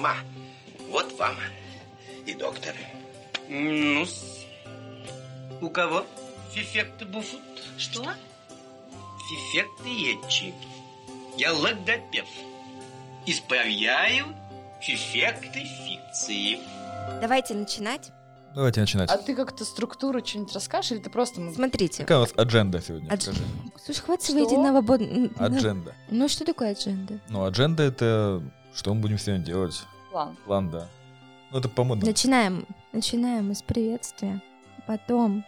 Ма, вот вам и доктор. ну у кого фифекты буфут? Что? Фифекты етчи. Я логопед. Исправляю фифекты фикции. Давайте начинать. Давайте начинать. А ты как-то структуру что-нибудь расскажешь, или ты просто... Смотрите. Какая у вас адженда сегодня? Адж- Скажи. Слушай, хватит Что? свои единого Адженда. Ну что такое адженда? Ну, адженда это что мы будем сегодня делать? План. План, да. Ну, это по-модному. Начинаем. Начинаем мы с приветствия. Потом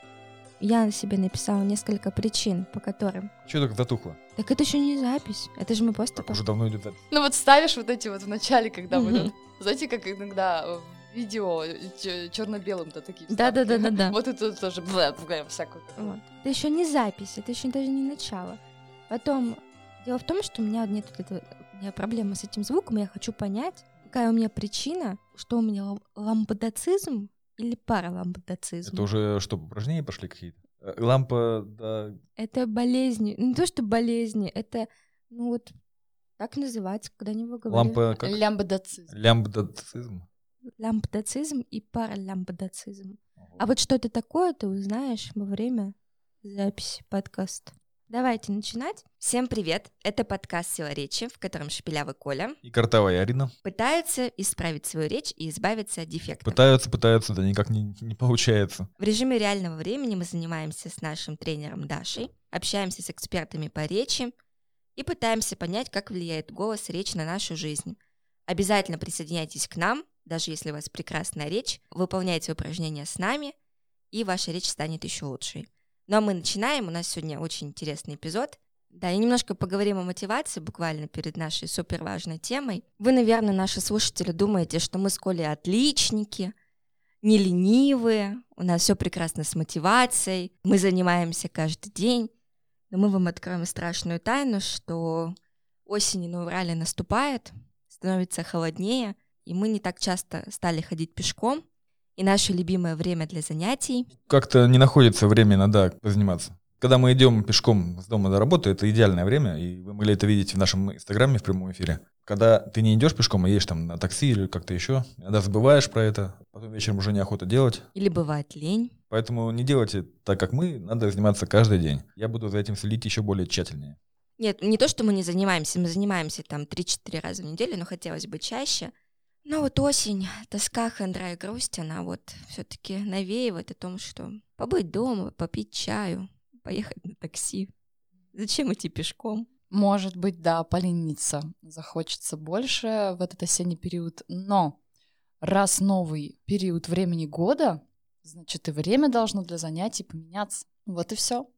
я себе написала несколько причин, по которым. Че так затухло? Так это еще не запись. Это же мы просто... Так по- уже давно идет запись. Ну вот ставишь вот эти вот в начале, когда тут- Знаете, как иногда в видео черно-белым-то такие Да-да-да-да-да. вставки? Вот это тоже всякую. Вот. Это еще не запись, это еще даже не начало. Потом, дело в том, что у меня нет вот этого, меня проблема с этим звуком, я хочу понять, какая у меня причина, что у меня ла- ламбдацизм или параламбдацизм. Это уже что, упражнения пошли какие-то? Э, Лампа, да, Это болезни, не то что болезни, это, ну вот, так называется, когда не говорят. лампа как? Лямбдацизм. Лямбдацизм. Ламбдацизм и параламбдацизм. А вот что это такое, ты узнаешь во время записи подкаста. Давайте начинать. Всем привет! Это подкаст «Сила речи», в котором Шепелявый Коля И Картавая Арина. пытаются исправить свою речь и избавиться от дефектов. Пытаются, пытаются, да никак не, не получается. В режиме реального времени мы занимаемся с нашим тренером Дашей, общаемся с экспертами по речи и пытаемся понять, как влияет голос и речь на нашу жизнь. Обязательно присоединяйтесь к нам, даже если у вас прекрасная речь, выполняйте упражнения с нами, и ваша речь станет еще лучшей. Ну а мы начинаем, у нас сегодня очень интересный эпизод. Да, и немножко поговорим о мотивации буквально перед нашей супер важной темой. Вы, наверное, наши слушатели, думаете, что мы с Колей отличники, не ленивые, у нас все прекрасно с мотивацией, мы занимаемся каждый день. Но мы вам откроем страшную тайну, что осень на Урале наступает, становится холоднее, и мы не так часто стали ходить пешком, и наше любимое время для занятий Как-то не находится время иногда позаниматься. Когда мы идем пешком с дома до работы, это идеальное время, и вы могли это видеть в нашем инстаграме в прямом эфире. Когда ты не идешь пешком, а едешь там на такси или как-то еще, иногда забываешь про это, потом вечером уже неохота делать. или бывает лень. Поэтому не делайте так, как мы, надо заниматься каждый день. Я буду за этим следить еще более тщательнее. Нет, не то, что мы не занимаемся, мы занимаемся там 3-4 раза в неделю, но хотелось бы чаще. Но вот осень, тоска, хандра и грусть, она вот все-таки навеивает о том, что побыть дома, попить чаю, поехать на такси. Зачем идти пешком? Может быть, да, полениться захочется больше в этот осенний период, но раз новый период времени года, значит и время должно для занятий поменяться. Вот и все.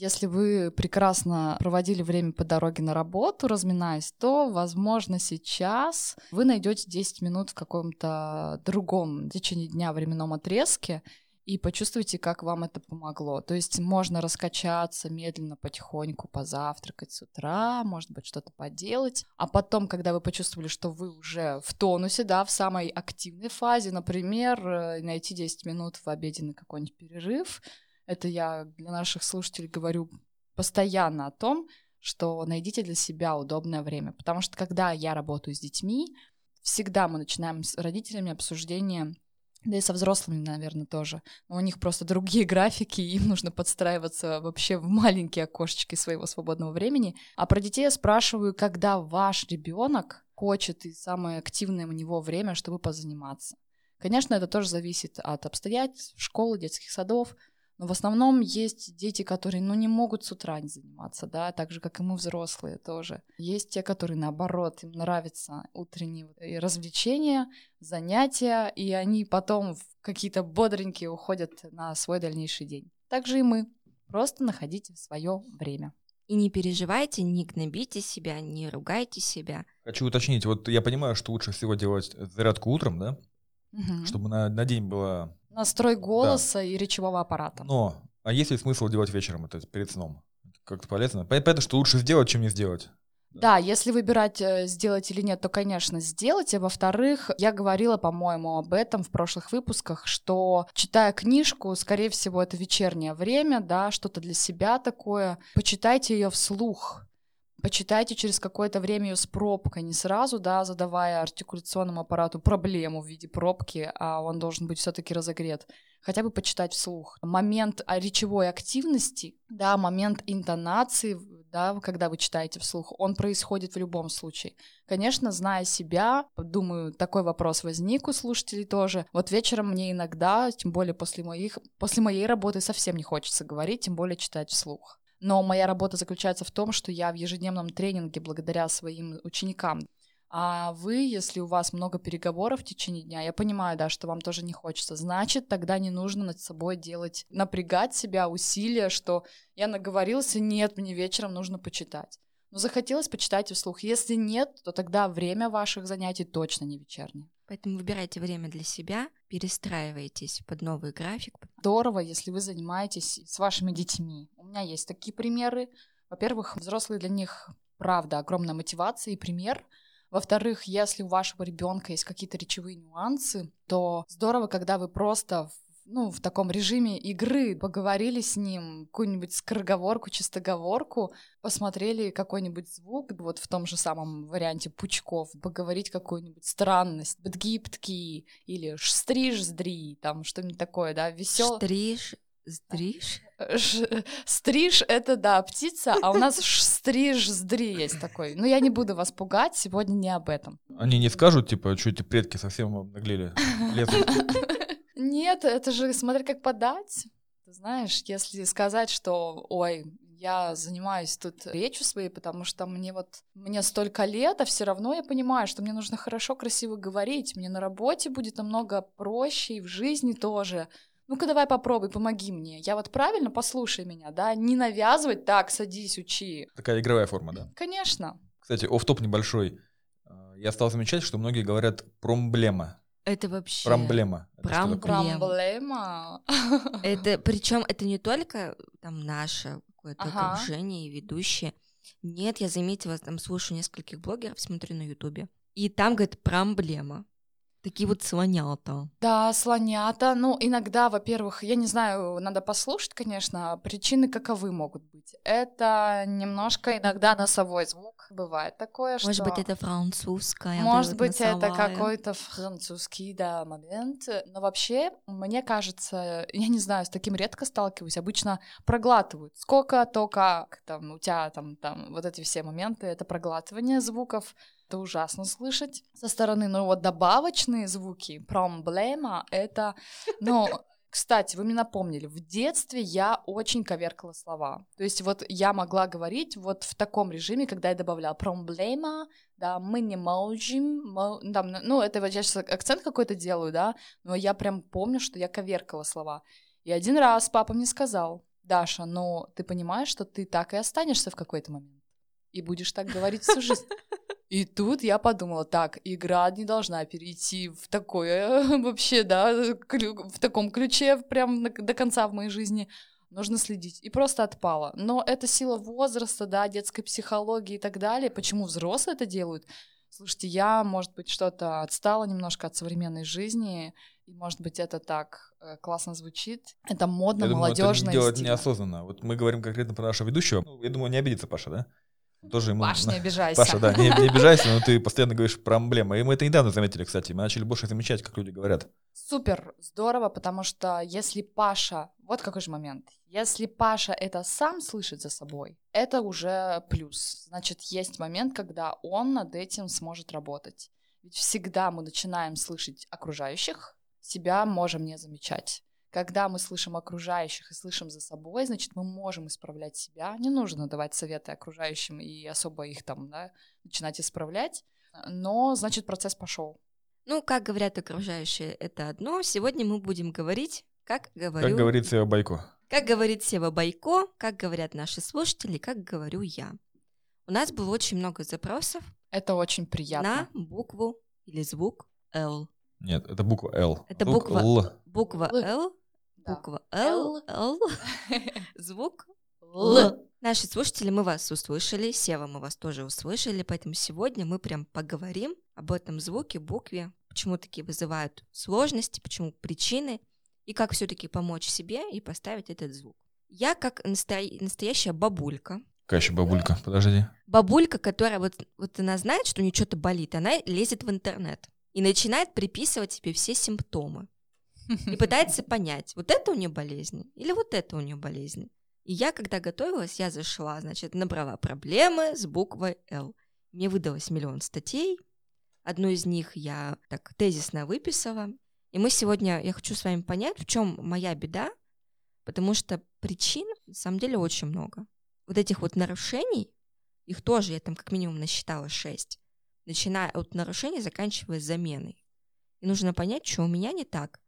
Если вы прекрасно проводили время по дороге на работу, разминаясь, то, возможно, сейчас вы найдете 10 минут в каком-то другом течение дня временном отрезке и почувствуйте, как вам это помогло. То есть можно раскачаться медленно, потихоньку, позавтракать с утра, может быть, что-то поделать. А потом, когда вы почувствовали, что вы уже в тонусе, да, в самой активной фазе, например, э, найти 10 минут в обеденный какой-нибудь перерыв, это я для наших слушателей говорю постоянно о том, что найдите для себя удобное время. Потому что когда я работаю с детьми, всегда мы начинаем с родителями обсуждение да и со взрослыми, наверное, тоже. Но у них просто другие графики, им нужно подстраиваться вообще в маленькие окошечки своего свободного времени. А про детей я спрашиваю, когда ваш ребенок хочет и самое активное у него время, чтобы позаниматься. Конечно, это тоже зависит от обстоятельств, школы, детских садов, но в основном есть дети, которые, ну, не могут с утра не заниматься, да, так же, как и мы взрослые тоже. Есть те, которые, наоборот, им нравятся утренние развлечения, занятия, и они потом в какие-то бодренькие уходят на свой дальнейший день. Так же и мы. Просто находите свое время. И не переживайте, не гнобите себя, не ругайте себя. Хочу уточнить, вот я понимаю, что лучше всего делать зарядку утром, да, Мгм. чтобы на, на день было... Настрой голоса и речевого аппарата. Но, а есть ли смысл делать вечером это перед сном? Как-то полезно? Понятно, что лучше сделать, чем не сделать. Да, если выбирать, э, сделать или нет, то, конечно, сделать. А во-вторых, я говорила, по-моему, об этом в прошлых выпусках, что читая книжку, скорее всего, это вечернее время, да, что-то для себя такое, почитайте ее вслух. Почитайте через какое-то время ее с пробкой, не сразу, да, задавая артикуляционному аппарату проблему в виде пробки, а он должен быть все-таки разогрет. Хотя бы почитать вслух. Момент а, речевой активности, да, момент интонации, да, когда вы читаете вслух, он происходит в любом случае. Конечно, зная себя, думаю, такой вопрос возник у слушателей тоже. Вот вечером мне иногда, тем более после моих, после моей работы совсем не хочется говорить, тем более читать вслух. Но моя работа заключается в том, что я в ежедневном тренинге благодаря своим ученикам. А вы, если у вас много переговоров в течение дня, я понимаю, да, что вам тоже не хочется, значит, тогда не нужно над собой делать, напрягать себя, усилия, что я наговорился, нет, мне вечером нужно почитать. Но захотелось почитать вслух. Если нет, то тогда время ваших занятий точно не вечернее. Поэтому выбирайте время для себя, перестраивайтесь под новый график. Здорово, если вы занимаетесь с вашими детьми. У меня есть такие примеры. Во-первых, взрослые для них, правда, огромная мотивация и пример. Во-вторых, если у вашего ребенка есть какие-то речевые нюансы, то здорово, когда вы просто ну, в таком режиме игры, поговорили с ним, какую-нибудь скороговорку, чистоговорку, посмотрели какой-нибудь звук, вот в том же самом варианте пучков, поговорить какую-нибудь странность, бдгиптки или штриж-здри, там что-нибудь такое, да, весел. Штриж, Стриж? Стриж — это, да, птица, а у нас стриж-здри есть такой. Но я не буду вас пугать, сегодня не об этом. Они не скажут, типа, что эти предки совсем обнаглели, лезут. Нет, это же смотри, как подать. Ты знаешь, если сказать, что, ой, я занимаюсь тут речью своей, потому что мне вот, мне столько лет, а все равно я понимаю, что мне нужно хорошо, красиво говорить, мне на работе будет намного проще и в жизни тоже. Ну-ка давай попробуй, помоги мне. Я вот правильно, послушай меня, да, не навязывать, так, садись, учи. Такая игровая форма, да? Конечно. Кстати, оф-топ небольшой. А, я стал замечать, что многие говорят «промблема». Это вообще... Проблема. Проблема. Это, причем это не только там наше какое-то ага. окружение и ведущие. Нет, я заметила, там слушаю нескольких блогеров, смотрю на Ютубе. И там, говорит, проблема. Такие вот слонята. Да, слонята. Ну, иногда, во-первых, я не знаю, надо послушать, конечно, причины каковы могут быть. Это немножко иногда носовой звук. Бывает такое, что... Может быть, это французская. Может быть, носовая. это какой-то французский, да, момент. Но вообще, мне кажется, я не знаю, с таким редко сталкиваюсь. Обычно проглатывают. Сколько, то как, там, у тебя там, там, вот эти все моменты, это проглатывание звуков это ужасно слышать со стороны, но вот добавочные звуки, проблема, это, ну, кстати, вы мне напомнили, в детстве я очень коверкала слова. То есть вот я могла говорить вот в таком режиме, когда я добавляла проблема, да, мы не можем, там, ну, это я сейчас акцент какой-то делаю, да, но я прям помню, что я коверкала слова. И один раз папа мне сказал, Даша, ну, ты понимаешь, что ты так и останешься в какой-то момент? И будешь так говорить всю жизнь. И тут я подумала, так, игра не должна перейти в такое вообще, да, в таком ключе прям до конца в моей жизни. Нужно следить. И просто отпала. Но это сила возраста, да, детской психологии и так далее. Почему взрослые это делают? Слушайте, я, может быть, что-то отстала немножко от современной жизни, и, может быть, это так э, классно звучит. Это модно, я молодежно. Думаю, это делать неосознанно. Вот мы говорим конкретно про нашего ведущего. Ну, я думаю, не обидится Паша, да? Тоже ему... Паш, не обижайся. Паша, да, не, не обижайся, но ты постоянно говоришь проблема. И мы это недавно заметили, кстати. Мы начали больше замечать, как люди говорят. Супер, здорово, потому что если Паша... Вот какой же момент. Если Паша это сам слышит за собой, это уже плюс. Значит, есть момент, когда он над этим сможет работать. Ведь всегда мы начинаем слышать окружающих, себя можем не замечать. Когда мы слышим окружающих и слышим за собой, значит, мы можем исправлять себя. Не нужно давать советы окружающим и особо их там, да, начинать исправлять. Но, значит, процесс пошел. Ну, как говорят окружающие, это одно. Сегодня мы будем говорить, как говорю... Как говорит Сева Байко. Как говорит Сева Байко, как говорят наши слушатели, как говорю я. У нас было очень много запросов. Это очень приятно. На букву или звук L. Нет, это буква L. Это звук буква L. Буква L Буква Л, Л, звук Л. Наши слушатели, мы вас услышали, Сева, мы вас тоже услышали, поэтому сегодня мы прям поговорим об этом звуке, букве, почему такие вызывают сложности, почему причины, и как все-таки помочь себе и поставить этот звук. Я как настоящая бабулька, Какая еще бабулька? Подожди. Бабулька, которая вот, вот она знает, что у нее что-то болит, она лезет в интернет и начинает приписывать себе все симптомы. И пытается понять, вот это у нее болезнь или вот это у нее болезнь. И я, когда готовилась, я зашла, значит, набрала проблемы с буквой «Л». Мне выдалось миллион статей. Одну из них я так тезисно выписала. И мы сегодня, я хочу с вами понять, в чем моя беда, потому что причин, на самом деле, очень много. Вот этих вот нарушений, их тоже я там как минимум насчитала шесть, начиная от нарушений, заканчивая заменой. И нужно понять, что у меня не так.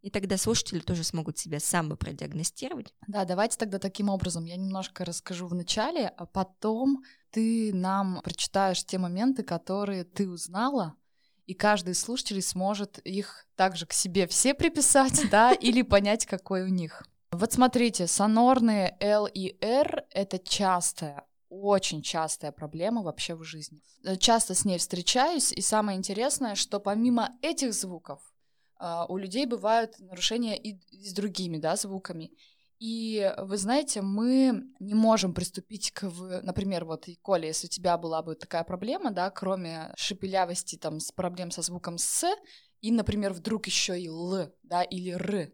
И тогда слушатели тоже смогут себя сами продиагностировать. Да, давайте тогда таким образом. Я немножко расскажу в начале, а потом ты нам прочитаешь те моменты, которые ты узнала, и каждый из слушателей сможет их также к себе все приписать, да, или понять, какой у них. Вот смотрите, сонорные L и R — это частая, очень частая проблема вообще в жизни. Часто с ней встречаюсь, и самое интересное, что помимо этих звуков а, у людей бывают нарушения и с другими, да, звуками. И вы знаете, мы не можем приступить к, например, вот, Коля, если у тебя была бы такая проблема, да, кроме шепелявости, там, с проблем со звуком «с», и, например, вдруг еще и «л», да, или «р»,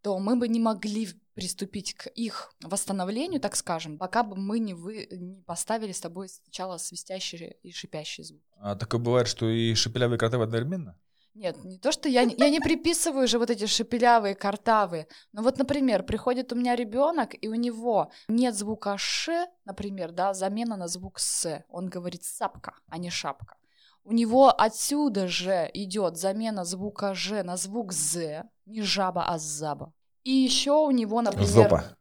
то мы бы не могли приступить к их восстановлению, так скажем, пока бы мы не, вы, не поставили с тобой сначала свистящий и шипящий звук. А такое бывает, что и шепелявые картавы одновременно? Нет, не то, что я, я не приписываю же вот эти шепелявые, картавые. Но вот, например, приходит у меня ребенок, и у него нет звука ш, например, да, замена на звук с. Он говорит сапка, а не шапка. У него отсюда же идет замена звука ж на звук з, не жаба, а заба. И еще у него, например... Зопа.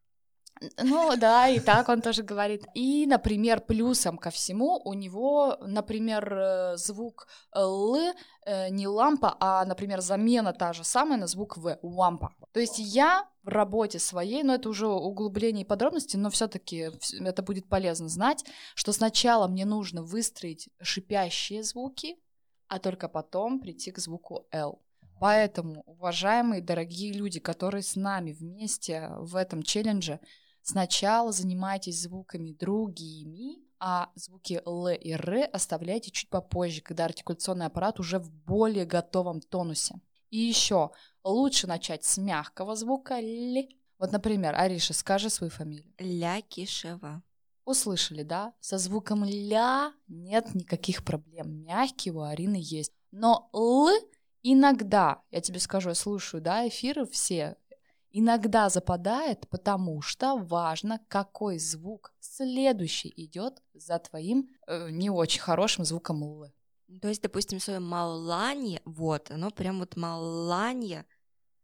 Ну да, и так он тоже говорит. И, например, плюсом ко всему у него, например, э, звук Л э, не лампа, а, например, замена та же самая на звук В, лампа. То есть я в работе своей, но это уже углубление и подробности, но все-таки это будет полезно знать, что сначала мне нужно выстроить шипящие звуки, а только потом прийти к звуку L. Поэтому, уважаемые дорогие люди, которые с нами вместе в этом челлендже, Сначала занимайтесь звуками другими, а звуки Л и Р оставляйте чуть попозже, когда артикуляционный аппарат уже в более готовом тонусе. И еще лучше начать с мягкого звука Л. Вот, например, Ариша, скажи свою фамилию. Лякишева. Услышали, да? Со звуком ля нет никаких проблем. Мягкий у Арины есть. Но Л иногда, я тебе скажу, я слушаю, да, эфиры все, иногда западает, потому что важно, какой звук следующий идет за твоим э, не очень хорошим звуком л. То есть, допустим, свое маланье, вот, оно прям вот маланье.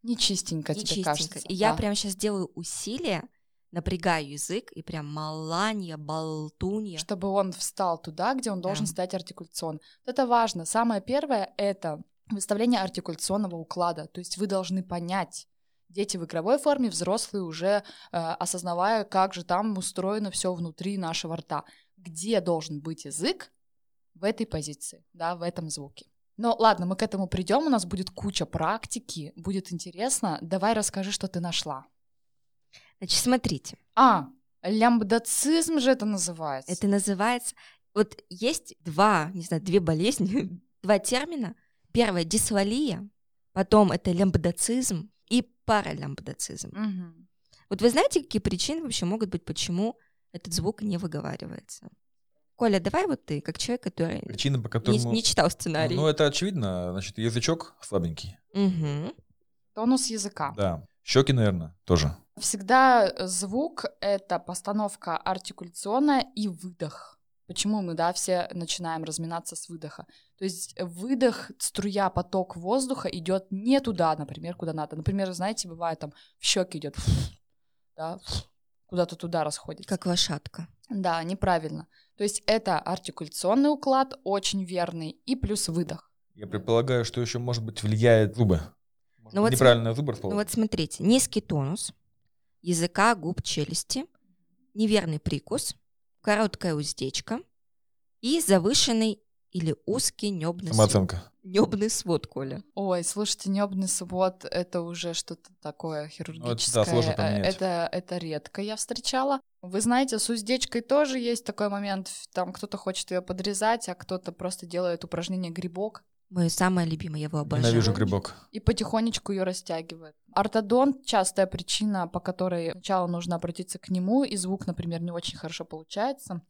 Не чистенько не тебе чистенько. кажется. И да. я прям сейчас делаю усилие, напрягаю язык и прям маланье, болтунья. Чтобы он встал туда, где он должен Да. стать артикуляционно. Это важно. Самое первое — это выставление артикуляционного уклада. То есть вы должны понять, Дети в игровой форме, взрослые уже э, осознавая, как же там устроено все внутри нашего рта. Где должен быть язык в этой позиции, да, в этом звуке. Но ладно, мы к этому придем, у нас будет куча практики, будет интересно. Давай расскажи, что ты нашла. Значит, смотрите, А, лямбдацизм же это называется. это называется... Вот есть два, не знаю, две болезни, два термина. Первое — дисвалия, потом это лямбдацизм и паралямбдацизм. Мгм. Вот вы знаете, какие причины вообще могут быть, почему этот звук не выговаривается? Коля, давай вот ты, как человек, который Причина, по не, которому... не читал сценарий. Ну, это очевидно. Значит, язычок слабенький. Мгм. Тонус языка. Да. Щеки, наверное, тоже. Всегда звук — это постановка артикуляционная и выдох. Почему мы, да, все начинаем разминаться с выдоха? То есть выдох, струя, поток воздуха идет не туда, например, куда надо. Например, знаете, бывает там в щеки идет, да, куда-то туда расходится. Как лошадка. Да, неправильно. То есть это артикуляционный уклад, очень верный, и плюс выдох. Я предполагаю, что еще, может быть, влияет зубы. Может, Ну вот неправильно зубы Ну расположены. вот смотрите, низкий тонус языка, губ, челюсти, неверный прикус, короткая уздечка и завышенный или узкий небный свод? Самооценка. Небный свод, Коля. Ой, слушайте, небный свод — это уже что-то такое хирургическое. сложно Э, поменять. Это, это редко я встречала. Вы знаете, с уздечкой тоже есть такой момент. Там кто-то хочет ее подрезать, а кто-то просто делает упражнение грибок Мое самое любимое, я его обожаю. Ненавижу грибок. и потихонечку ее растягивает. Ортодонт — частая причина, по которой сначала нужно обратиться к нему, и звук, например, не очень хорошо получается.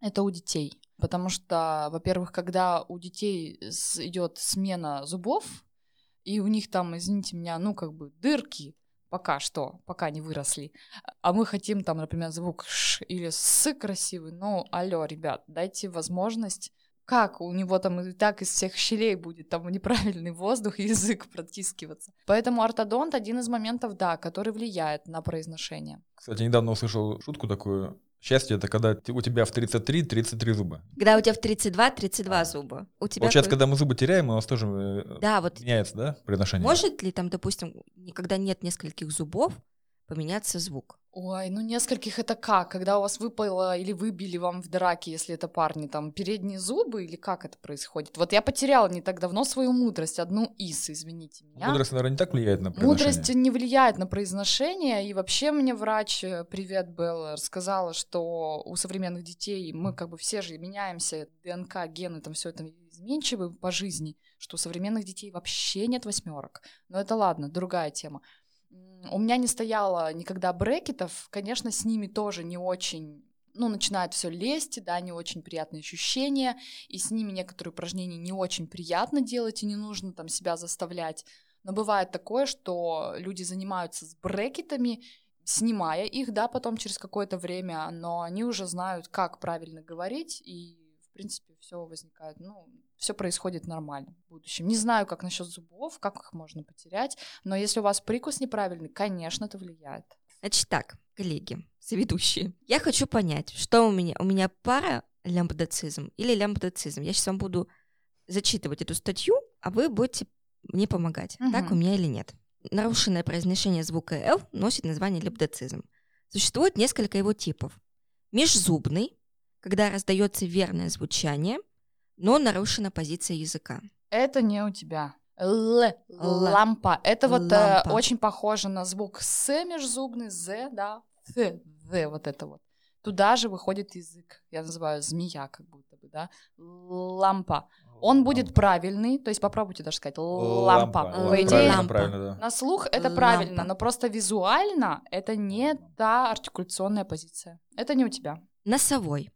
Это у детей. Потому что, во-первых, когда у детей идет смена зубов, и у них там, извините меня, ну как бы дырки, пока что, пока не выросли, а мы хотим там, например, звук ш или с красивый, ну, алло, ребят, дайте возможность как у него там и так из всех щелей будет там неправильный воздух и язык протискиваться. Поэтому ортодонт один из моментов, да, который влияет на произношение. Кстати, недавно услышал шутку такую. Счастье — это когда у тебя в 33 33 зуба. Когда у тебя в 32 32 зуба. У тебя Получается, какой- когда мы зубы теряем, у нас тоже э, Да, вот меняется, да, произношение? может ли там, допустим, ни- когда нет нескольких зубов, поменяться звук? Ой, ну нескольких это как? Когда у вас выпало или выбили вам в драке, если это парни, там, передние зубы или как это происходит? Вот я потеряла не так давно свою мудрость, одну из, извините меня. Мудрость, наверное, не так влияет на произношение. Мудрость не влияет на произношение, и вообще мне врач, э, привет, Белла, сказала, что у современных детей мы как бы все же меняемся, ДНК, гены, там все это изменчивы по жизни, что у современных детей вообще нет восьмерок. Но это ладно, другая тема. У меня не стояло никогда брекетов, конечно, с ними тоже не очень ну, начинает все лезть, да, не очень приятные ощущения, и с ними некоторые упражнения не очень приятно делать, и не нужно там себя заставлять. Но бывает такое, что люди занимаются с брекетами, снимая их, да, потом через какое-то время, но они уже знают, как правильно говорить, и, в принципе, все возникает, ну, все происходит нормально в будущем. Не знаю, как насчет зубов, как их можно потерять, но если у вас прикус неправильный, конечно, это влияет. Значит так, коллеги, соведущие, я хочу понять, что у меня, у меня пара лямбдацизм или лямбдацизм. Я сейчас вам буду зачитывать эту статью, а вы будете мне помогать, Мгм. так у меня или нет. Нарушенное произношение звука «л» носит название лямбдацизм. Существует несколько его типов. Межзубный, когда раздается верное звучание, но нарушена позиция языка. Это не у тебя. Л, лампа. Это вот э, Лампа. очень похоже на звук с межзубный, з, да, th, the, вот это вот. Туда же выходит язык. Я называю змея, как будто бы, да. Лампа. Он будет правильный, то есть попробуйте даже сказать лампа. Лампа. По идее, лампа. да. на слух это Лампа. правильно, но просто визуально это не та артикуляционная позиция. Это не у тебя. Носовой.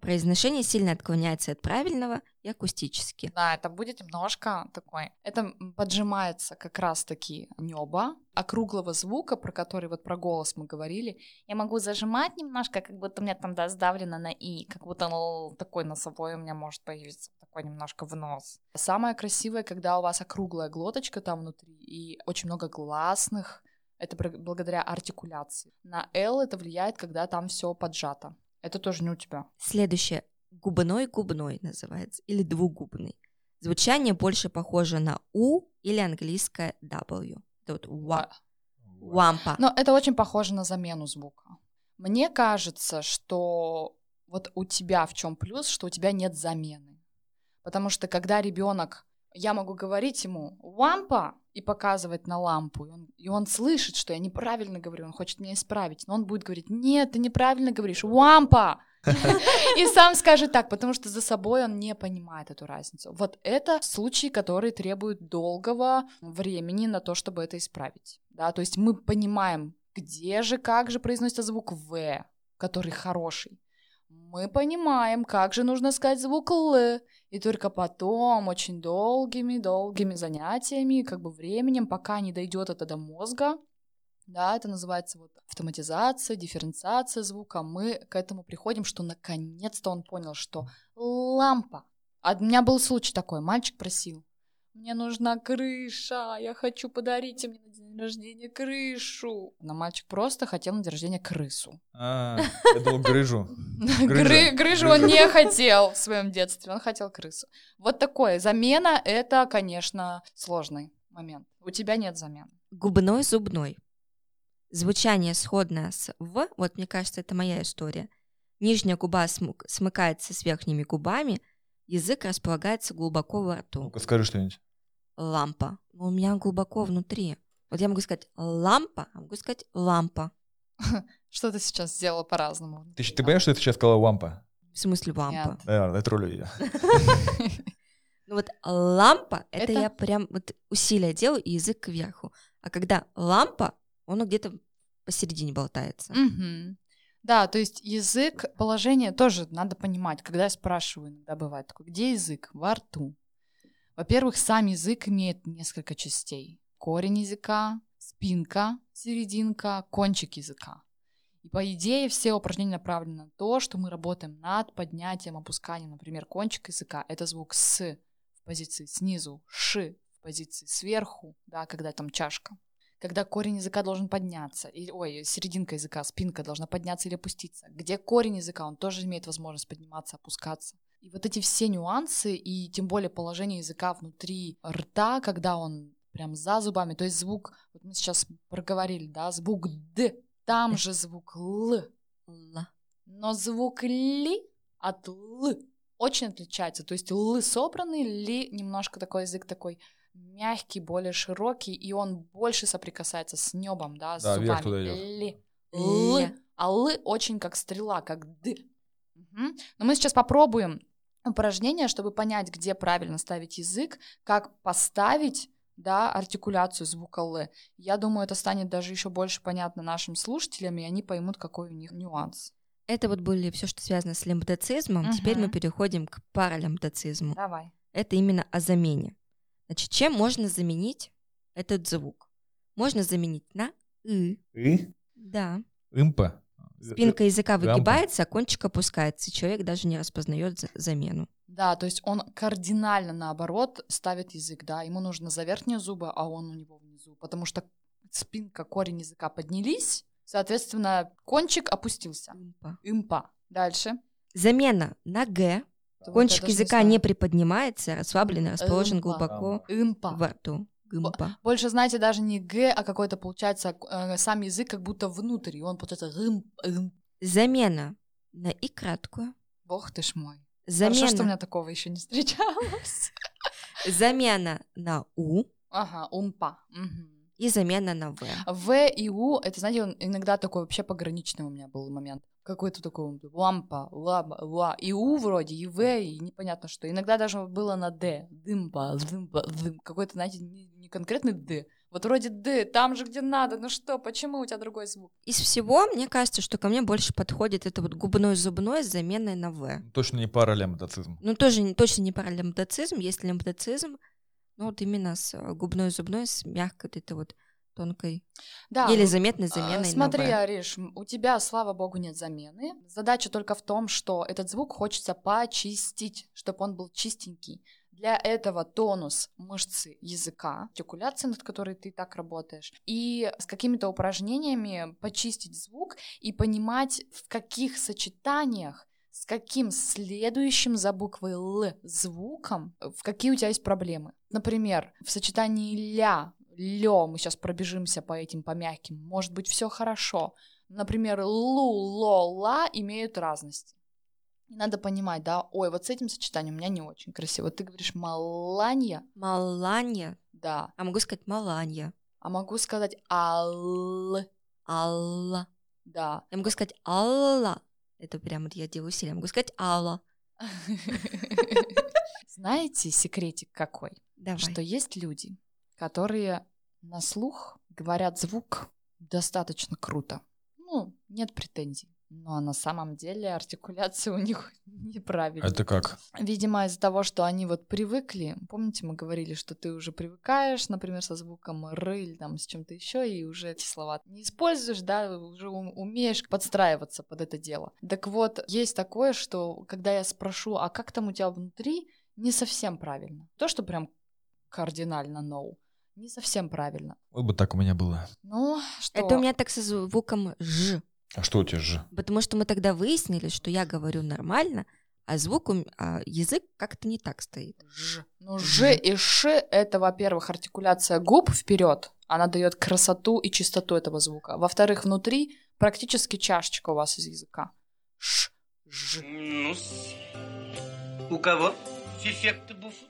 Произношение сильно отклоняется от правильного и акустически. Да, это будет немножко такой. Это поджимается как раз-таки небо округлого звука, про который вот про голос мы говорили. Я могу зажимать немножко, как будто у меня там да, сдавлено на и, как будто ну, такой носовой у меня может появиться такой немножко в нос. Самое красивое, когда у вас округлая глоточка там внутри и очень много гласных. Это благодаря артикуляции. На L это влияет, когда там все поджато. Это тоже не у тебя. Следующее. Губной-губной называется, или двугубный. Звучание больше похоже на У или английское W. Это вот ва- вампа. Но это очень похоже на замену звука. Мне кажется, что вот у тебя в чем плюс, что у тебя нет замены. Потому что когда ребенок, я могу говорить ему лампа и показывать на лампу, и он, и он слышит, что я неправильно говорю, он хочет меня исправить, но он будет говорить, нет, ты неправильно говоришь, лампа. И сам скажет так, потому что за собой он не понимает эту разницу. Вот это случаи, которые требуют долгого времени на то, чтобы это исправить. Да, то есть мы понимаем, где же, как же произносится звук В, который хороший. Мы понимаем, как же нужно сказать звук Л. И только потом, очень долгими-долгими занятиями, как бы временем, пока не дойдет это до мозга, да, это называется вот автоматизация, дифференциация звука. Мы к этому приходим, что наконец-то он понял, что лампа. А у меня был случай такой, мальчик просил, мне нужна крыша, я хочу подарить мне на день рождения крышу. Но мальчик просто хотел на день рождения крысу. А, я думал, грыжу. Грыжу он не хотел в своем детстве, он хотел крысу. Вот такое. Замена — это, конечно, сложный момент. У тебя нет замены. Губной-зубной. Звучание сходное с «в», вот мне кажется, это моя история. Нижняя губа смык- смыкается с верхними губами, Язык располагается глубоко во рту. Ну-ка, скажи что-нибудь. Лампа. Но у меня глубоко внутри. Вот я могу сказать лампа, а могу сказать лампа. Что ты сейчас сделала по-разному? Ты, ты понимаешь, что ты сейчас сказала лампа? В смысле лампа? Нет. Да, я троллю ее. Ну вот лампа, это, я прям вот усилия делаю и язык кверху. А когда лампа, он где-то посередине болтается. Да, то есть язык, положение тоже надо понимать. Когда я спрашиваю, иногда бывает такое, где язык? Во рту. Во-первых, сам язык имеет несколько частей. Корень языка, спинка, серединка, кончик языка. И по идее все упражнения направлены на то, что мы работаем над поднятием, опусканием. Например, кончик языка — это звук «с» в позиции снизу, «ш» в позиции сверху, да, когда там чашка когда корень языка должен подняться, и, ой, серединка языка, спинка должна подняться или опуститься. Где корень языка, он тоже имеет возможность подниматься, опускаться. И вот эти все нюансы, и тем более положение языка внутри рта, когда он прям за зубами, то есть звук, вот мы сейчас проговорили, да, звук «д», там же звук «л», но звук «ли» от «л» очень отличается. То есть «л» собранный, «ли» немножко такой язык такой мягкий, более широкий, и он больше соприкасается с небом, да, с Да, вверх зубами. туда. «Ли». «Л», Ле. а «л» очень как стрела, как «д». Мгм. Но мы сейчас попробуем упражнение, чтобы понять, где правильно ставить язык, как поставить да, артикуляцию звука «л». Я думаю, это станет даже еще больше понятно нашим слушателям, и они поймут, какой у них нюанс. Это вот были все, что связано с лимбдоцизмом. Теперь мы переходим к паралимбдоцизму. Давай. Это именно о замене. Значит, чем можно заменить этот звук? Можно заменить на «ы». И? Да. Импа. Спинка языка выгибается, а кончик опускается, и человек даже не распознает за- замену. Да, то есть он кардинально наоборот ставит язык, да, ему нужно за верхние зубы, а он у него внизу, потому что спинка, корень языка поднялись, соответственно, кончик опустился. Импа. Импа. Дальше. Замена на «г». Кончик языка не приподнимается, расслабленно расположен Импа. глубоко во рту. Гымпа. Больше, знаете, даже не г, а какой-то получается э, сам язык как будто внутрь, и он получается рым, рым. Замена на «и» краткую. Бог ты ж мой. Замена, Хорошо, что у меня такого еще не встречалось. замена на «у» Ага, умпа. Мгм. И замена на «в». В и У, это, знаете, он иногда такой вообще пограничный у меня был момент. Какой-то такой лампа, лампа, ла. И У вроде, и В, и непонятно что. Иногда даже было на Д. Дымпа, дымпа, дым. Какой-то, знаете, не, конкретный Д. Вот вроде Д, там же, где надо. Ну что, почему у тебя другой звук? Из всего, мне кажется, что ко мне больше подходит это вот губной-зубной с заменой на «в». Точно не паралимбдоцизм. Ну, тоже не- точно не паралимбдоцизм, есть лимбдоцизм, но вот именно с э, губной-зубной, с мягкой вот этой вот тонкой, Да. еле ну, заметной А, заменой Смотри, на. Ариш, у тебя, слава богу, нет замены. Задача только в том, что этот звук хочется почистить, чтобы он был чистенький. Для этого тонус мышцы языка, артикуляция, над которой ты так работаешь, и с какими-то упражнениями почистить звук и понимать, в каких сочетаниях с каким следующим за буквой Л звуком, в какие у тебя есть проблемы. Например, в сочетании ля, лё, мы сейчас пробежимся по этим, по мягким, может быть, все хорошо. Например, лу, ло, ла имеют разности. Надо понимать, да, ой, вот с этим сочетанием у меня не очень красиво. Ты говоришь маланья, Маланья, да, а могу сказать маланья, а могу сказать ал, алла. да. Я могу сказать алла. Это прям вот я делаю усилия. Могу сказать алла. Знаете, секретик какой? Давай. Что есть люди, которые на слух говорят звук достаточно круто. Ну, нет претензий. Но на самом деле артикуляция у них неправильная. Это как? Видимо, из-за того, что они вот привыкли, помните, мы говорили, что ты уже привыкаешь, например, со звуком «р» или там с чем-то еще, и уже эти слова не используешь, да, уже ум- умеешь подстраиваться под это дело. Так вот, есть такое, что когда я спрошу, а как там у тебя внутри, не совсем правильно. То, что прям кардинально no, не совсем правильно. Вот бы так у меня было. Ну, что? Это у меня так со звуком «ж». А что у тебя же? Потому что мы тогда выяснили, что я говорю нормально, а звук, а язык как-то не так стоит. Ж. Ну, Ж и Ш — это, во-первых, артикуляция губ вперед. Она дает красоту и чистоту этого звука. Во-вторых, внутри практически чашечка у вас из языка. Ш, Ж. ну У кого?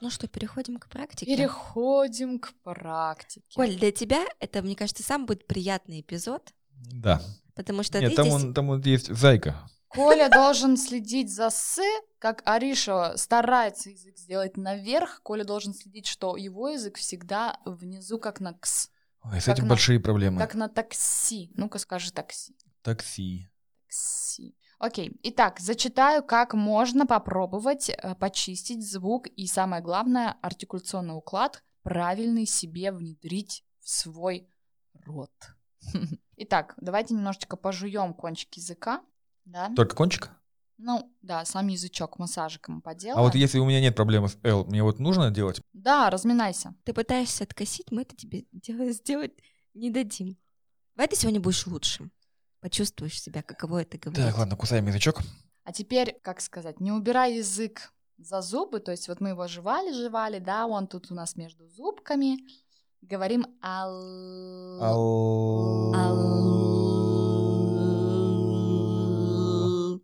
Ну что, переходим к практике. Переходим к практике. Коль, для тебя это, мне кажется, сам будет приятный эпизод, Да. Потому что Нет, ты там, здесь... он, там вот есть зайка. Коля должен следить за «с», как Ариша старается язык сделать наверх, Коля должен следить, что его язык всегда внизу, как на «кс», Ой, с Как этим на- большие проблемы. как на такси. Ну-ка скажи такси. Такси. Такси. Окей, итак, зачитаю, как можно попробовать э, почистить звук и, самое главное, артикуляционный уклад правильный себе внедрить в свой рот. Итак, давайте немножечко пожуем кончик языка. Да? Только кончик? Ну, да, сам язычок массажиком поделаем. А вот если у меня нет проблемы с L, мне вот нужно делать? Да, разминайся. Ты пытаешься откосить, мы это тебе дел- сделать не дадим. Давай ты сегодня будешь лучшим. Почувствуешь себя, каково это говорить. Так, ладно, кусаем язычок. А теперь, как сказать, не убирай язык за зубы, то есть вот мы его жевали, жевали, да, он тут у нас между зубками. Говорим ал. Ал.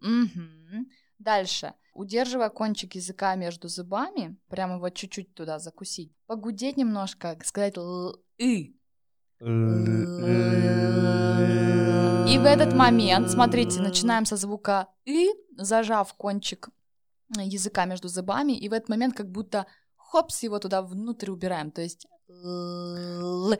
Мгм. Дальше. Удерживая кончик языка между зубами, прямо его чуть-чуть туда закусить, погудеть немножко, сказать л и. И в этот момент, смотрите, начинаем со звука «и», зажав кончик языка между зубами, и в этот момент как будто хопс его туда внутрь убираем, то есть л, Л.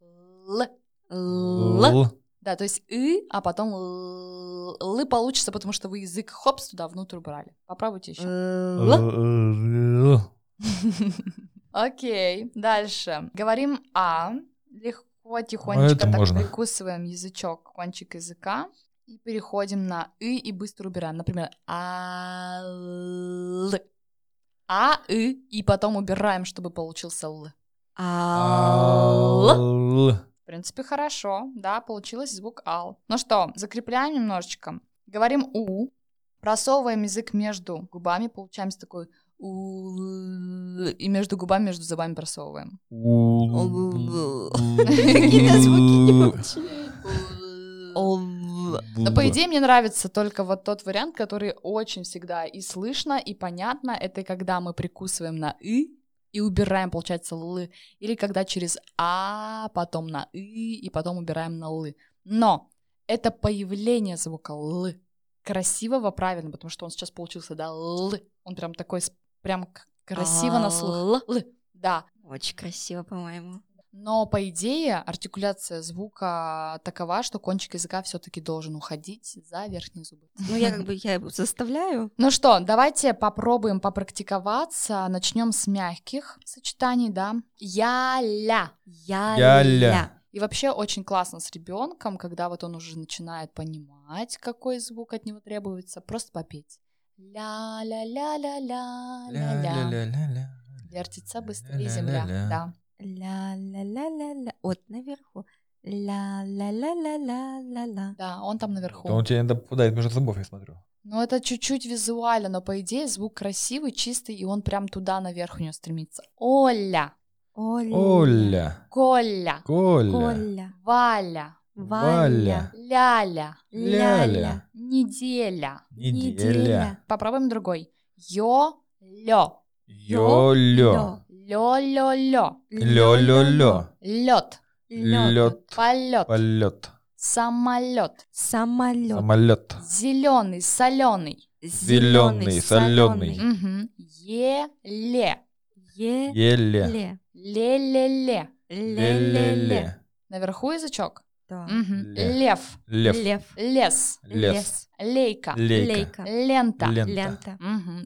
л, л. Л. Да, то есть «и», а потом л, л получится, потому что вы язык хопс туда внутрь убрали. Попробуйте еще. Л. Окей, дальше. Говорим «а». Легко, тихонечко так прикусываем язычок, кончик языка. И переходим на «и» и быстро убираем. Например, «ал». «А», «и» и потом убираем, чтобы получился «л». Ал. В принципе, хорошо, да, получилось звук «ал». Ну что, закрепляем немножечко. Говорим «у», просовываем язык между губами, получаем такой «у», и между губами, между зубами просовываем. Какие-то звуки не получились. Но по идее мне нравится только вот тот вариант, который очень всегда и слышно, и понятно. Это когда мы прикусываем на «и» и убираем, получается, «л». Или когда через «а», потом на «и» и потом убираем на «л». Но это появление звука «л». Красивого, правильно, потому что он сейчас получился, да, «л». Он прям такой, прям красиво на слух. «Л». Да, Очень красиво, по-моему. Но по идее артикуляция звука такова, что кончик языка все-таки должен уходить за верхние зубы. Ну, я как бы я его заставляю. Ну что, давайте попробуем попрактиковаться. Начнем с мягких сочетаний, да. Я-ля. Я-ля. И вообще очень классно с ребенком, когда вот он уже начинает понимать, какой звук от него требуется, просто попеть. Ля-ля-ля-ля-ля-ля-ля. Ля-ля-ля-ля-ля. Вертится быстрее земля. Да. Ля-ля-ля-ля-ля. Вот наверху. Ля-ля-ля-ля-ля-ля-ля. Да, он там наверху. Да он тебе иногда попадает между зубов, я смотрю. Ну, это чуть-чуть визуально, но по идее звук красивый, чистый, и он прям туда наверх у него стремится. Оля, Оля. Оля. Коля, Коля. Коля. Валя, Валя. ляля, Ляля. неделя. Неделя. Попробуем другой. Ё-лё, Йо-лё. Лё-лё-лё, Лё-лё-лё. лед, Лёд. полет, Полет. самолет, Самолет. Самолет. зеленый, соленый, Зелёный, солёный. еле. Еле. Ле. ле-ле-ле. Ле-ле-ле. Наверху язычок. Да. Лев, Лев. Лев. лес, Лес. лейка, Лейка. Лейка. лента, Лента. Лента.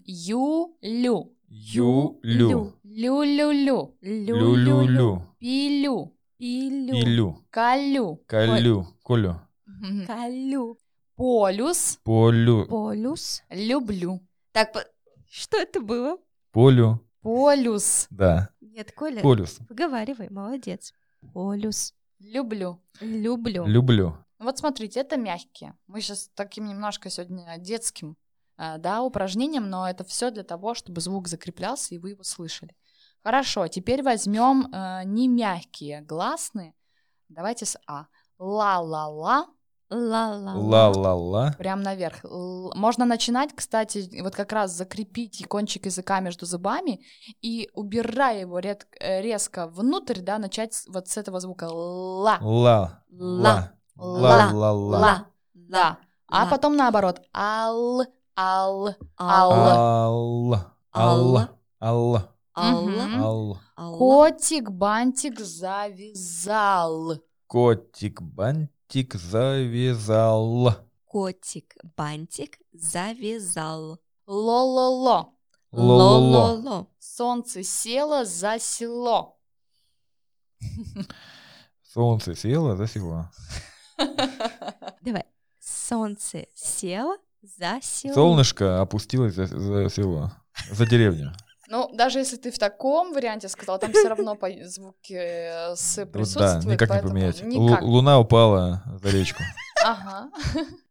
Ю-лю, Ю-лю. лю-лю-лю, Лю-лю-лю. пилю, Пилю. Илю. калю, Калю. Колю. Калю. полюс, Полю. Полюс. люблю, Так, что это было? Полю. полюс, Да. Нет, Коля, Полюс. выговаривай, молодец. Полюс. люблю. Люблю. Люблю. Вот смотрите, это мягкие. Мы сейчас таким немножко сегодня детским, да, упражнением, но это все для того, чтобы звук закреплялся и вы его слышали. Хорошо, теперь возьмем э, не мягкие гласные. Давайте с А. Ла-ла-ла, Ла-ла-ла. Ла-ла-ла. Прям наверх. Л- Можно начинать, кстати, вот как раз закрепить кончик языка между зубами и, убирая его ред- э, резко внутрь, да, начать вот с этого звука ла. Ла. Ла. Ла. Ла-ла-ла. Ла. Да. А Ла. потом наоборот. Ал, ал, Алла. Алла. Алла. Алла. Алла. Мгм. Алла. Алла. Котик бантик завязал. Котик бантик завязал. Котик бантик завязал. Ло-ло-ло. Ло-ло-ло. Солнце село за село. Солнце село за село. Давай. Солнце село за село. Солнышко опустилось за, за село. За деревню. Ну, даже если ты в таком варианте сказал, там все равно по- звуки э, с да, присутствуют. никак не поменять. Никак. Луна упала за речку. Ага.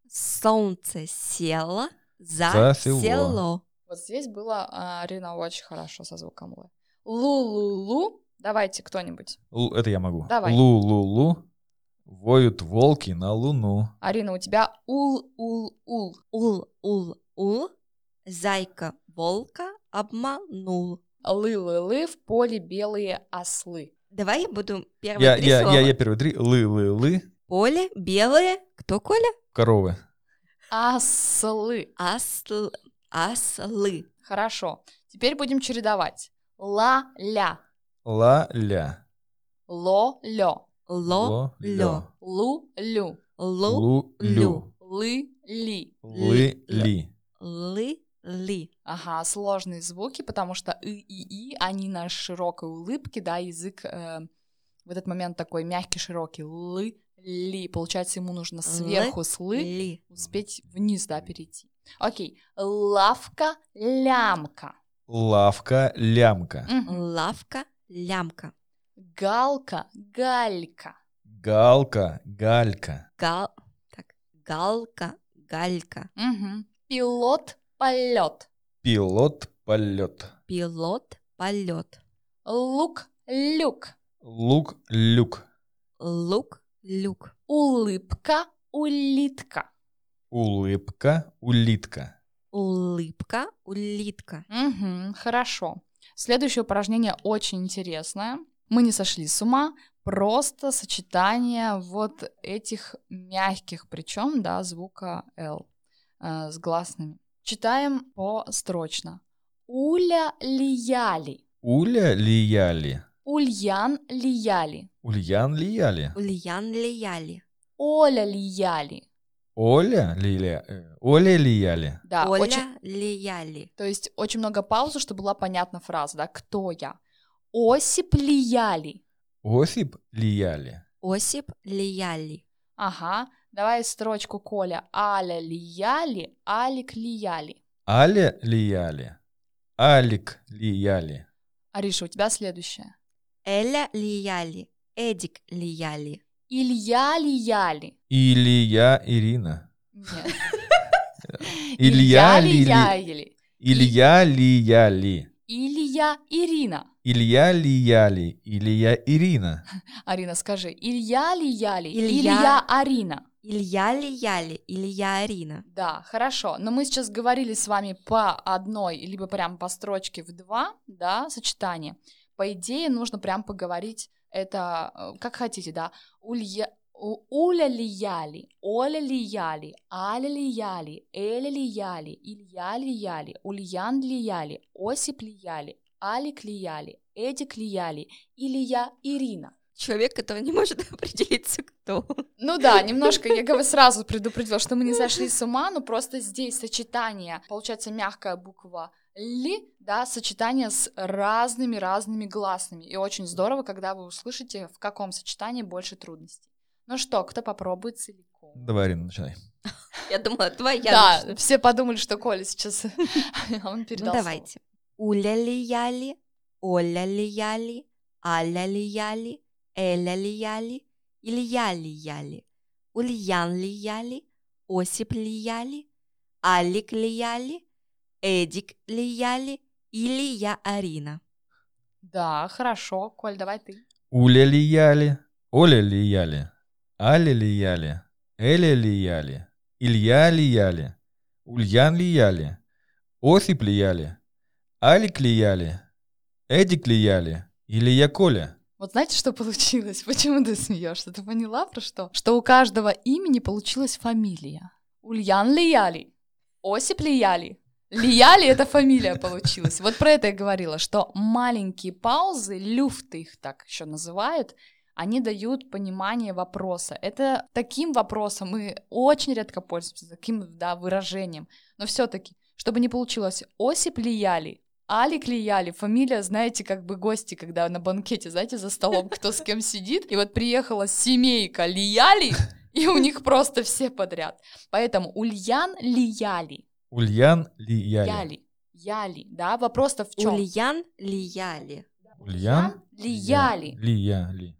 Солнце село за, За село. село. Вот здесь было а, Арина очень хорошо со звуком Л. Лу-лу-лу. Давайте кто-нибудь. Это я могу. Давай. Лу-лу-лу. Воют волки на луну. Арина, у тебя ул-ул-ул. Ул-ул-ул. Зайка волка обманул. Лы-лы-лы, в поле белые ослы. Давай я буду первые Я, три я, слова. я, я первые три. Лы-лы-лы. Поле, белое. Кто, Коля? Коровы. Ослы. Асл... Аслы. Хорошо. Теперь будем чередовать. Ла-ля. Ла-ля. Ло-лё. Ло-лё. Лу-лю. Лу-лю. Лы-ли. Лы-ли. Лы-ли. Ага, сложные звуки, потому что и и и, они на широкой улыбке, да, язык э, в этот момент такой мягкий, широкий. Лы, ли. Получается, ему нужно сверху с лы Ли. успеть вниз, да, перейти. Окей. Лавка, лямка. Лавка, лямка. Лавка, лямка. Галка, галька. Галка, галька. Гал... Так. Галка, галька. Мгм. Пилот, полет. Пилот, полет. Пилот, полет. Лук, люк. Лук, люк. Лук, люк. Улыбка, улитка. Улыбка, улитка. Улыбка, улитка. Мгм, хорошо. Следующее упражнение очень интересное. Мы не сошли с ума, просто сочетание вот этих мягких, причем, да, звука L э, с гласными. Читаем построчно. Уля лияли, Уля лияли. ульян лияли, Ульян лияли. Ульян лияли. Оля лияли. Оля э, Оля лияли. Да, Оля очень- лияли. то есть очень много паузы, чтобы была понятна фраза, да, кто я. Осип лияли. Осип лияли. Осип лияли. Ага, давай строчку Коля. Аля лияли, Алик лияли. Аля лияли. Алик лияли. Ариша, у тебя следующее. Эля лияли. Эдик лияли. Илья лияли. Илья Ирина. Нет. Илья лияли. Илья лияли. Илья Ирина. Илья лияли. Илья Ирина. Арина, скажи. Илья лияли. Илья- Илья Арина. Илья лияли. Илья Арина. Да, хорошо. Но мы сейчас говорили с вами по одной, либо прям по строчке в два, да, сочетание. По идее, нужно прям поговорить это, э, как хотите, да. Улья... У- Уля лияли, Оля лияли, Аля лияли, Эля лияли, Илья лияли, Ульян лияли, Осип лияли, Алик лияли, Эдик лияли, Илья Ирина. Человек, который не может определиться, кто. он. Ну да, немножко, я говорю, сразу предупредила, что мы не сошли с ума, но просто здесь сочетание, получается мягкая буква ли, да, сочетание с разными-разными гласными. И очень здорово, когда вы услышите, в каком сочетании больше трудностей. Ну что, кто попробует целиком? Давай, Ирина, начинай. Я думала, твоя. да, все подумали, что Коля сейчас, он Ну передал давайте. Уля лияли. Оля лияли. Аля лияли. Эля лияли. Илья лияли. Ульян лияли. Осип лияли. Алик лияли. Эдик лияли. Илья Арина. Да, хорошо, Коль, давай ты. Уля лияли. Оля лияли. Аля лияли. Эля лияли, Илья лияли, Ульян лияли, Осип лияли, Алик лияли, Эдик лияли, Илья Коля. Вот знаете, что получилось? Почему ты смеешься? Ты поняла про что? Что у каждого имени получилась фамилия. Ульян Лияли, Осип Лияли. Лияли — это фамилия получилась. Вот про это я говорила, что маленькие паузы, люфты их так еще называют, они дают понимание вопроса. Это таким вопросом мы очень редко пользуемся, таким да, выражением. Но все-таки, чтобы не получилось Осип Лияли, Алик Лияли, фамилия, знаете, как бы гости, когда на банкете, знаете, за столом кто с кем сидит, и вот приехала семейка Лияли, и у них просто все подряд. Поэтому Ульян Лияли. Ульян Лияли. Яли. Яли, да? Вопрос-то в чем? Ульян Лияли. Ульян Лияли. Лияли.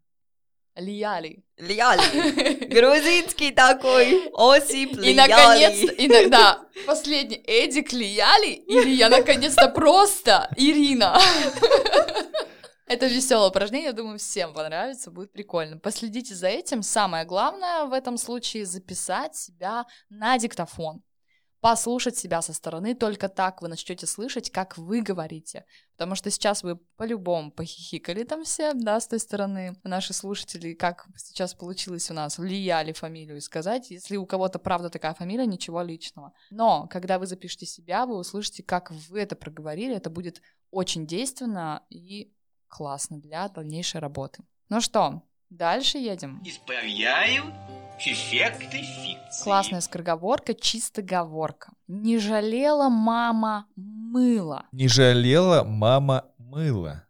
Лияли. Лияли. Грузинский такой. Осип И наконец-то, иногда последний Эдик Лияли, или я наконец-то просто Ирина. Это веселое упражнение, я думаю, всем понравится, будет прикольно. Последите за этим. Самое главное в этом случае записать себя на диктофон послушать себя со стороны, только так вы начнете слышать, как вы говорите. Потому что сейчас вы по-любому похихикали там все, да, с той стороны. Наши слушатели, как сейчас получилось у нас, влияли фамилию сказать. Если у кого-то правда такая фамилия, ничего личного. Но когда вы запишете себя, вы услышите, как вы это проговорили. Это будет очень действенно и классно для дальнейшей работы. Ну что, дальше едем. Исправляю эффекты фикции. Классная скороговорка, чистоговорка. Не жалела мама мыла. Не жалела мама мыла.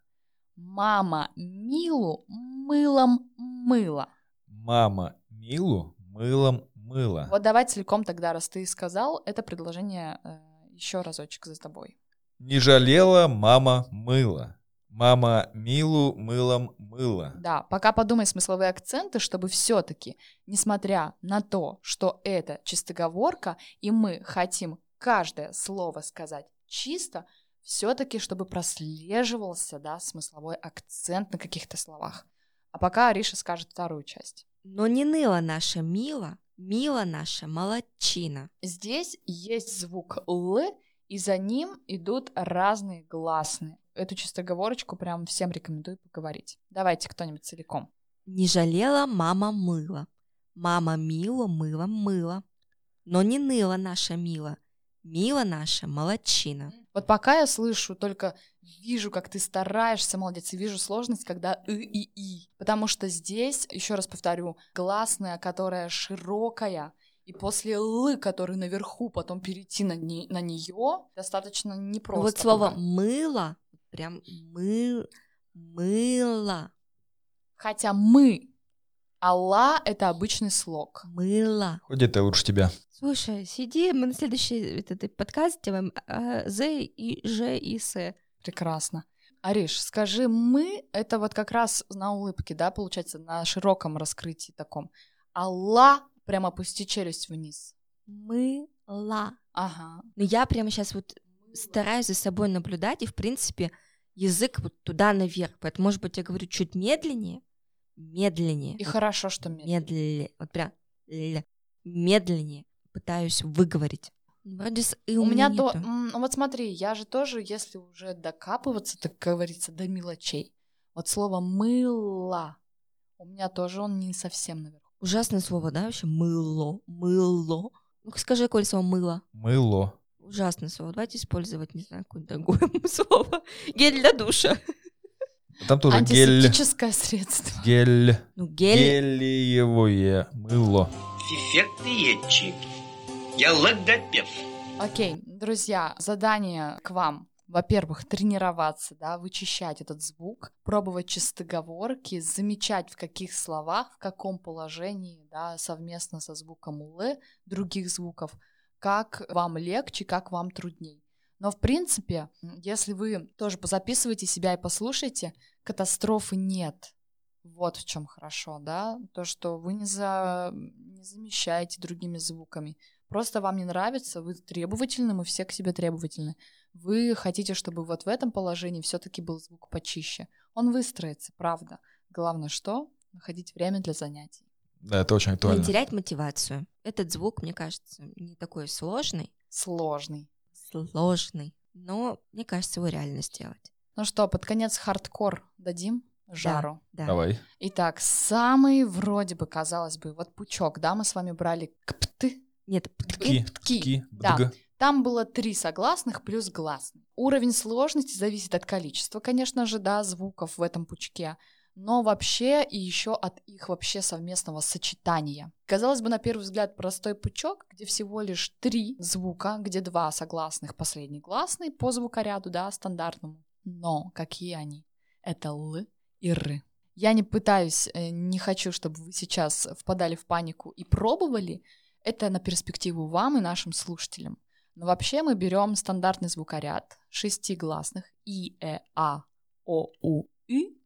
Мама Милу мылом мыла. Мама Милу мылом мыла. Вот давай целиком тогда, раз ты сказал, это предложение э, еще разочек за тобой. Не жалела мама мыла. Мама Милу мылом мыла. Да, пока подумай смысловые акценты, чтобы все-таки, несмотря на то, что это чистоговорка, и мы хотим каждое слово сказать чисто, все-таки, чтобы прослеживался, да, смысловой акцент на каких-то словах. А пока Ариша скажет вторую часть. Но не ныла наша мила, мила наша молодчина. Здесь есть звук «л», и за ним идут разные гласные эту чистоговорочку прям всем рекомендую поговорить. Давайте кто-нибудь целиком. Не жалела мама мыла. Мама мила мыла мыла. Но не ныла наша мила. Мила наша молодчина. Вот пока я слышу, только вижу, как ты стараешься, молодец, и вижу сложность, когда и и и. Потому что здесь, еще раз повторю, гласная, которая широкая, и после лы, который наверху, потом перейти на, не, на нее, достаточно непросто. Вот слово мыло Прям мы, мыло. Хотя мы, Алла — это обычный слог. Мыло. Хоть это лучше тебя. Слушай, сиди, мы на следующий этот подкаст делаем а, З и Ж и С. Прекрасно. Ариш, скажи, мы — это вот как раз на улыбке, да, получается, на широком раскрытии таком. Алла — прям опусти челюсть вниз. Мыла. Ага. Но я прямо сейчас вот стараюсь за собой наблюдать, и, в принципе, язык вот туда наверх. Поэтому, может быть, я говорю чуть медленнее, медленнее. И вот хорошо, что медленнее. Медленнее. Вот прям медленнее пытаюсь выговорить. Вроде с и у, у меня то, вот смотри, я же тоже, если уже докапываться, так говорится, до мелочей. Вот слово мыло, у меня тоже он не совсем наверху. Ужасное слово, да, вообще мыло, мыло. Ну-ка скажи, какое слово мыло? Мыло. Ужасное слово. Давайте использовать, не знаю, какое-то другое слово. Гель для душа. Там тоже гель. Средство. Гель. Ну, гель. Гелиевое мыло. Эффектиетчик. Я логопед. Окей, друзья, задание к вам. Во-первых, тренироваться, да, вычищать этот звук, пробовать чистоговорки, замечать в каких словах, в каком положении, да, совместно со звуком «л» других звуков – как вам легче, как вам трудней. Но в принципе, если вы тоже позаписываете себя и послушаете, катастрофы нет. Вот в чем хорошо, да, то, что вы не, за... не замещаете другими звуками. Просто вам не нравится, вы требовательны, мы все к себе требовательны. Вы хотите, чтобы вот в этом положении все-таки был звук почище. Он выстроится, правда. Главное что? Находить время для занятий. Да, это очень Не актуально. терять мотивацию. Этот звук, мне кажется, не такой сложный, Сложный. сложный, но мне кажется, его реально сделать. Ну что, под конец хардкор дадим жару. Да. Давай. Итак, самый вроде бы, казалось бы, вот пучок, да, мы с вами брали кпты, Нет, Ки, птки. ки, Да. бдг. Там было три согласных плюс гласный. Уровень сложности зависит от количества, конечно же, да, звуков в этом пучке, но вообще и еще от их вообще совместного сочетания. Казалось бы, на первый взгляд, простой пучок, где всего лишь три звука, где два согласных, последний гласный по звукоряду, да, стандартному. Но какие они? Это Л и Р. Я не пытаюсь, э, не хочу, чтобы вы сейчас впадали в панику и пробовали. Это на перспективу вам и нашим слушателям. Но вообще мы берем стандартный звукоряд шестигласных И, Э, А, О, У, И,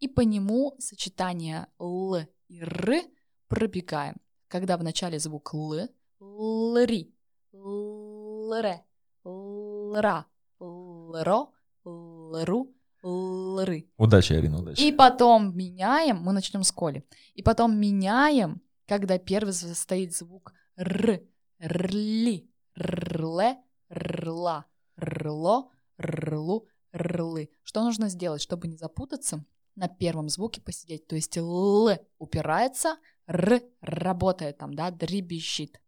и по нему сочетание Л и Р пробегаем. Когда в начале звук Л, Лри, Лре, Лра, Лро, Лру, Лры. Удачи, Арина, удачи. И потом меняем, мы начнем с Коли. И потом меняем, когда первый стоит звук Р, Рли, Рле, Рла, Рло, Рлу, Рлы. Что нужно сделать, чтобы не запутаться? На первом звуке посидеть. То есть Л упирается, Р работает там, да, дребезжит.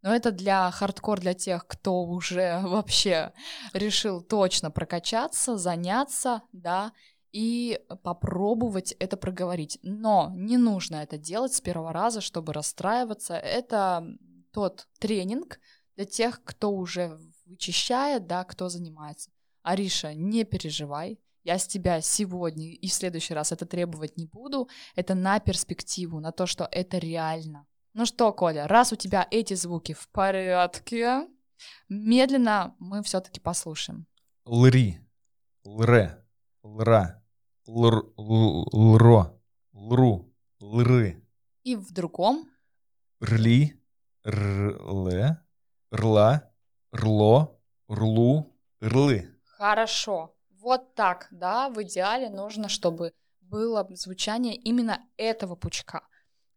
Но это для хардкор, для тех, кто уже вообще решил точно прокачаться, заняться, да, и попробовать это проговорить. Но не нужно это делать с первого раза, чтобы расстраиваться. Это тот тренинг для тех, кто уже вычищает, да, кто занимается. Ариша, не переживай, я с тебя сегодня и в следующий раз это требовать не буду. Это на перспективу, на то, что это реально. Ну что, Коля, раз у тебя эти звуки в порядке, медленно мы все-таки послушаем. Лри, лре, лра, лр, лро, лру, лры, И в другом? Рли, рле, рла, рло, рлу, рлы. Хорошо. Вот так, да, в идеале нужно, чтобы было звучание именно этого пучка,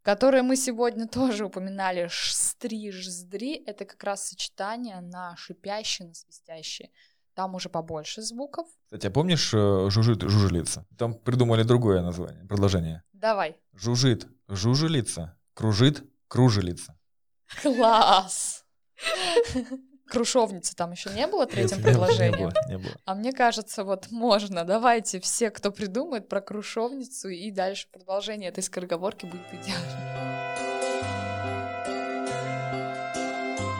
которое мы сегодня тоже упоминали. Шстри, жздри, это как раз сочетание на шипящие, на свистящие. Там уже побольше звуков. Кстати, а помнишь э, жужжит, жужелица? Там придумали другое название, продолжение. Давай. Жужжит, жужелица, кружит, кружелица. Класс! Крушовницы там еще не было третьим Нет, предложением. Не было, не было. А мне кажется, вот можно. Давайте все, кто придумает про крушовницу, и дальше продолжение этой скороговорки будет идеально.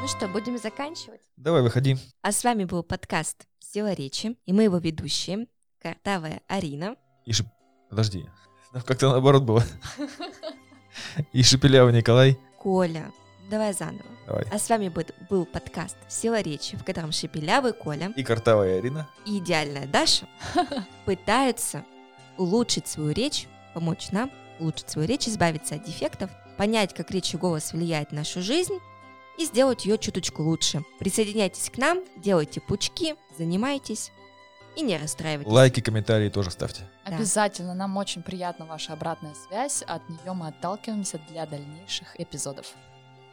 Ну что, будем заканчивать? Давай, выходи. А с вами был подкаст «Сила речи», и мы его ведущие, Картавая Арина. И шип... Подожди. Как-то наоборот было. И Шепелявый Николай. Коля. Давай заново. Давай. А с вами был, подкаст «Сила речи», в котором Шепелявый Коля И Картавая Ирина. и идеальная Даша пытаются улучшить свою речь, помочь нам улучшить свою речь, избавиться от дефектов, понять, как речь и голос влияет на нашу жизнь и сделать ее чуточку лучше. Присоединяйтесь к нам, делайте пучки, занимайтесь и не расстраивайтесь. Лайки, комментарии тоже ставьте. Да. Обязательно, нам очень приятна ваша обратная связь, от нее мы отталкиваемся для дальнейших эпизодов.